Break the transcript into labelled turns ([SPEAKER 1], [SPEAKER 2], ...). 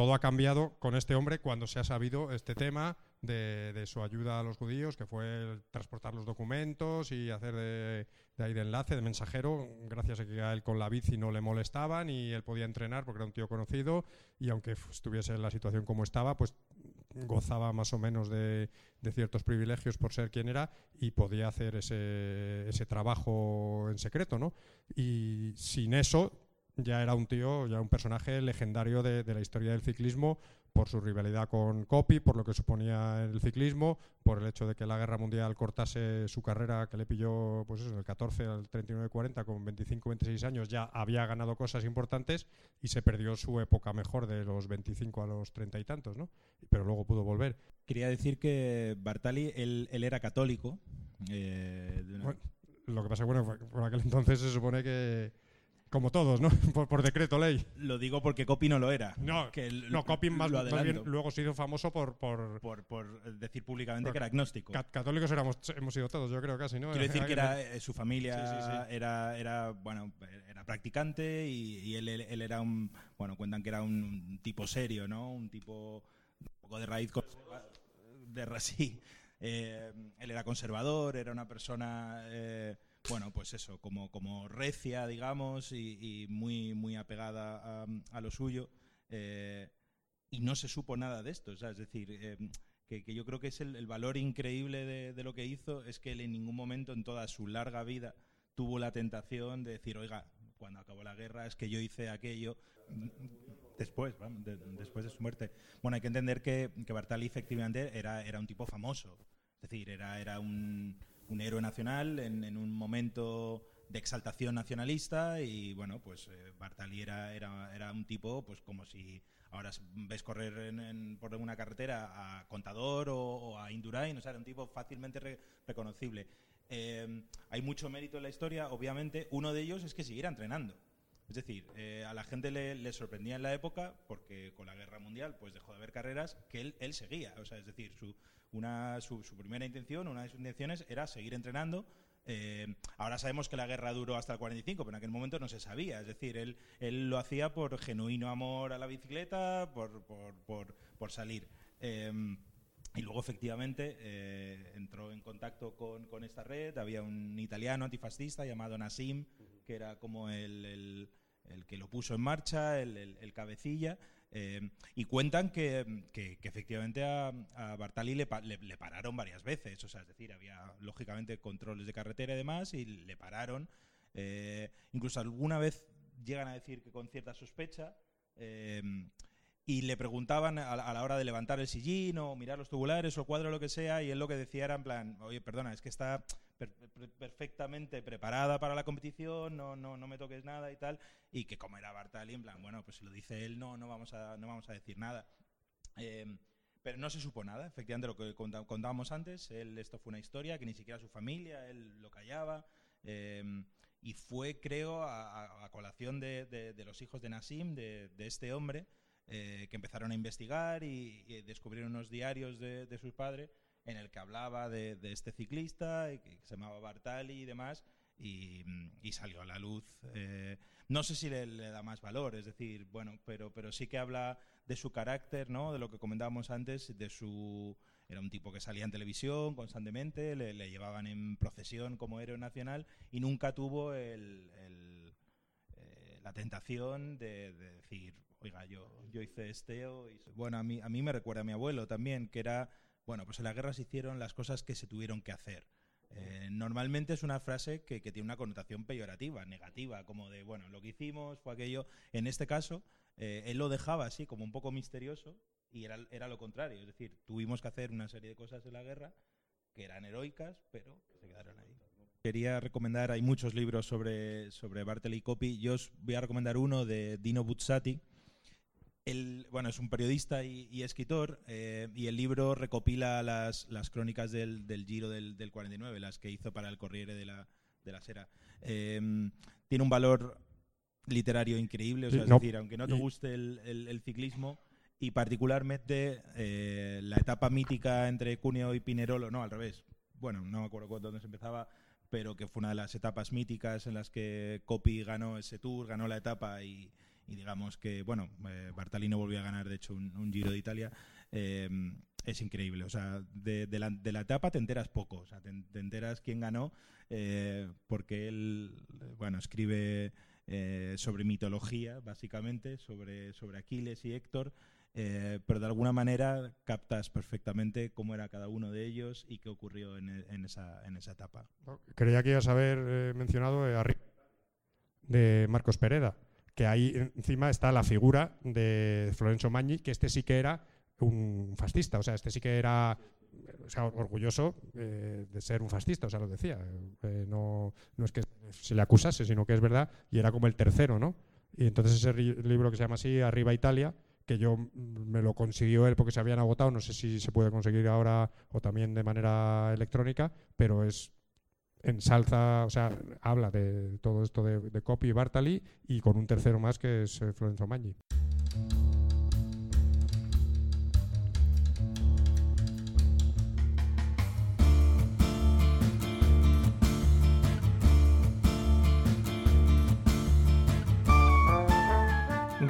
[SPEAKER 1] Todo ha cambiado con este hombre cuando se ha sabido este tema de, su ayuda a los judíos, que fue transportar los documentos y hacer de, ahí de enlace, de mensajero, gracias a que a él con la bici no le molestaban y él podía entrenar porque era un tío conocido y aunque estuviese en la situación como estaba, pues gozaba más o menos de, ciertos privilegios por ser quien era y podía hacer ese, ese trabajo en secreto, ¿no? Y sin eso ya era un tío, ya un personaje legendario de, la historia del ciclismo por su rivalidad con Coppi, por lo que suponía el ciclismo, por el hecho de que la guerra mundial cortase su carrera, que le pilló pues eso, del 14 al 39-40, con 25-26 años, ya había ganado cosas importantes y se perdió su época mejor de los 25 a los 30 y tantos, ¿no? Pero luego pudo volver.
[SPEAKER 2] Quería decir que Bartali, él, era católico. Eh,
[SPEAKER 1] lo que pasa, bueno, por aquel entonces se supone que como todos, ¿no? por, decreto ley.
[SPEAKER 2] Lo digo porque Copy no lo era.
[SPEAKER 1] No, que no Copy más, bien luego se hizo famoso por...
[SPEAKER 2] Por, por, decir públicamente que era agnóstico.
[SPEAKER 1] católicos éramos, hemos sido todos, yo creo casi, ¿no?
[SPEAKER 2] Quiero decir que era, eh, su familia Era, era, bueno, era practicante y, él, él, era un... Bueno, cuentan que era un, tipo serio, ¿no? Un tipo un poco de raíz... De, sí. Eh, él era conservador, era una persona... Eh, bueno, pues eso, como, como recia, digamos, y, muy, muy apegada a, lo suyo. Eh, y no se supo nada de esto, es decir, eh, que, yo creo que es el, valor increíble de, lo que hizo, es que él en ningún momento en toda su larga vida tuvo la tentación de decir, oiga, cuando acabó la guerra es que yo hice aquello después, después de su muerte. Bueno, hay que entender que, que Bartali efectivamente era, era un tipo famoso, es decir, era, era un un héroe nacional en, un momento de exaltación nacionalista y bueno, pues eh, Bartali era, era, un tipo pues como si ahora ves correr por una carretera a Contador o, a Indurain, o sea, era un tipo fácilmente reconocible. Eh, hay mucho mérito en la historia, obviamente, uno de ellos es que siguiera entrenando. Es decir, eh, a la gente le, sorprendía en la época, porque con la guerra mundial pues dejó de haber carreras, que él, seguía. O sea, es decir, su, una, su, primera intención, una de sus intenciones era seguir entrenando. Eh, ahora sabemos que la guerra duró hasta el 45, pero en aquel momento no se sabía. Es decir, él, lo hacía por genuino amor a la bicicleta, por, por, salir. Eh, y luego, efectivamente, entró en contacto con, esta red. Había un italiano antifascista llamado Nassim, que era como el, el que lo puso en marcha, el, el cabecilla. Eh, y cuentan que, efectivamente a, Bartali le, pararon varias veces, o sea, es decir, había lógicamente controles de carretera y demás, y le pararon. Eh, incluso alguna vez llegan a decir que con cierta sospecha. Eh, y le preguntaban a la, hora de levantar el sillín o mirar los tubulares o cuadro lo que sea, y él lo que decía era en plan, oye, perdona, es que está perfectamente preparada para la competición, no, no, no me toques nada y tal, y que como era Bartali, en plan, bueno, pues si lo dice él, no, no vamos a, no vamos a decir nada. Eh, pero no se supo nada, efectivamente lo que contábamos antes, él, esto fue una historia que ni siquiera su familia, él lo callaba, eh, y fue, creo, a, colación de, los hijos de Nassim, de, este hombre, eh, que empezaron a investigar y, descubrieron unos diarios de, sus padres en el que hablaba de, este ciclista, que se llamaba Bartali y demás, y, salió a la luz. Eh, no sé si le, da más valor, es decir, bueno, pero, pero sí que habla de su carácter, ¿no? de lo que comentábamos antes, de su... Era un tipo que salía en televisión constantemente, le, llevaban en procesión como héroe nacional y nunca tuvo el, eh, la tentación de, decir, oiga, yo, yo hice esteo. Y... Bueno, a mí, a mí me recuerda a mi abuelo también, que era bueno, pues en la guerra se hicieron las cosas que se tuvieron que hacer. Eh, normalmente es una frase que, tiene una connotación peyorativa, negativa, como de, bueno, lo que hicimos fue aquello. En este caso, eh, él lo dejaba así, como un poco misterioso, y era, era, lo contrario. Es decir, tuvimos que hacer una serie de cosas en la guerra que eran heroicas, pero se quedaron ahí. Quería recomendar, hay muchos libros sobre, sobre Bartley Copy. Yo os voy a recomendar uno de Dino Buzzati, bueno, es un periodista y, escritor eh, y el libro recopila las, crónicas del, Giro del, 49, las que hizo para el Corriere de la, de la Sera. Em, tiene un valor literario increíble. O sea, es decir, aunque no te guste el, ciclismo y particularmente eh, la etapa mítica entre Cuneo y Pinerolo, no, al revés. Bueno, no me acuerdo cuándo se empezaba, pero que fue una de las etapas míticas en las que Coppi ganó ese tour, ganó la etapa y, digamos que, bueno, eh, Bartalino volvió a ganar, de hecho, un, Giro de Italia. Eh, es increíble. O sea, de, la, de, la, etapa te enteras poco. O sea, te, enteras quién ganó, eh, porque él, bueno, escribe eh, sobre mitología, básicamente, sobre, sobre Aquiles y Héctor. Pero de alguna manera captas perfectamente cómo era cada uno de ellos y qué ocurrió en, esa, en esa etapa.
[SPEAKER 1] Creía que ibas a haber mencionado arriba de Marcos Pereda, que ahí encima está la figura de Florencio Magni, que este sí que era un fascista. O sea, este sí que era orgulloso eh, de ser un fascista, o sea, lo decía. Eh, no, no es que se le acusase, sino que es verdad, y era como el tercero, ¿no? Y entonces ese libro que se llama así, Arriba Italia, que yo me lo consiguió él porque se habían agotado, no sé si se puede conseguir ahora o también de manera electrónica, pero es ensalza, o sea, habla de todo esto de, de Copy y Bartali y con un tercero más que es eh, Florenzo Maggi.